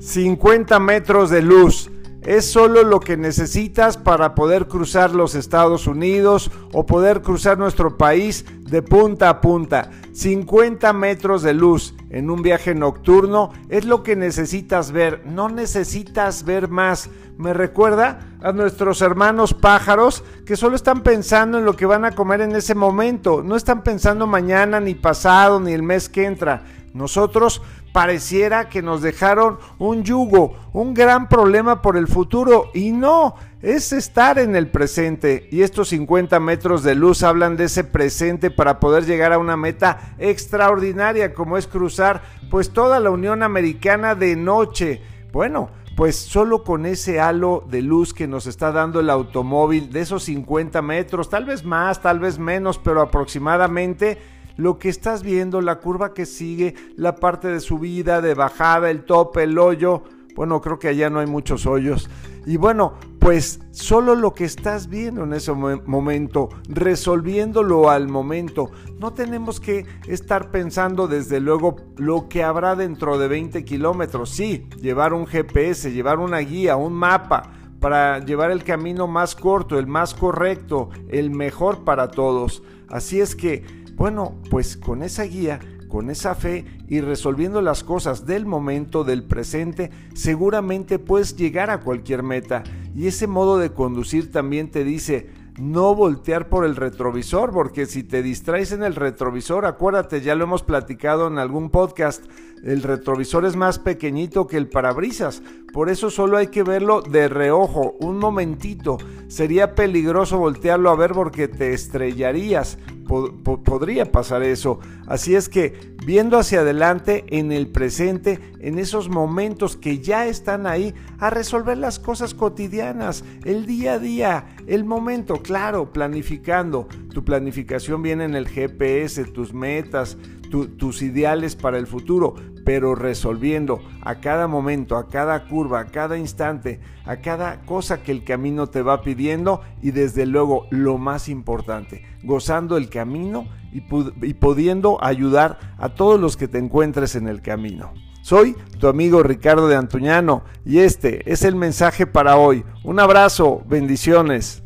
50 metros de luz. Es solo lo que necesitas para poder cruzar los Estados Unidos o poder cruzar nuestro país de punta a punta. 50 metros de luz en un viaje nocturno es lo que necesitas ver. No necesitas ver más. Me recuerda a nuestros hermanos pájaros que solo están pensando en lo que van a comer en ese momento. No están pensando mañana, ni pasado, ni el mes que entra. Nosotros pareciera que nos dejaron un yugo, un gran problema por el futuro y no, es estar en el presente y estos 50 metros de luz hablan de ese presente para poder llegar a una meta extraordinaria como es cruzar pues toda la Unión Americana de noche. Bueno, pues solo con ese halo de luz que nos está dando el automóvil de esos 50 metros, tal vez más, tal vez menos, pero aproximadamente lo que estás viendo, la curva que sigue, la parte de subida, de bajada, el tope, el hoyo. Bueno, creo que allá no hay muchos hoyos. Y bueno, pues solo lo que estás viendo en ese momento, resolviéndolo al momento. No tenemos que estar pensando desde luego lo que habrá dentro de 20 kilómetros. Sí, llevar un GPS, llevar una guía, un mapa para llevar el camino más corto, el más correcto, el mejor para todos. Así es que bueno, pues con esa guía, con esa fe y resolviendo las cosas del momento, del presente, seguramente puedes llegar a cualquier meta. Y ese modo de conducir también te dice, no voltear por el retrovisor, porque si te distraes en el retrovisor, acuérdate, ya lo hemos platicado en algún podcast, el retrovisor es más pequeñito que el parabrisas, por eso solo hay que verlo de reojo, un momentito. Sería peligroso voltearlo a ver porque te estrellarías, podría pasar eso. Así es que viendo hacia adelante, en el presente, en esos momentos que ya están ahí, a resolver las cosas cotidianas, el día a día, el momento, claro, planificando. Tu planificación viene en el GPS, tus metas, tus ideales para el futuro, pero resolviendo a cada momento, a cada curva, a cada instante, a cada cosa que el camino te va pidiendo y desde luego lo más importante, gozando el camino y, pudiendo ayudar a todos los que te encuentres en el camino. Soy tu amigo Ricardo de Antuñano y este es el mensaje para hoy. Un abrazo, bendiciones.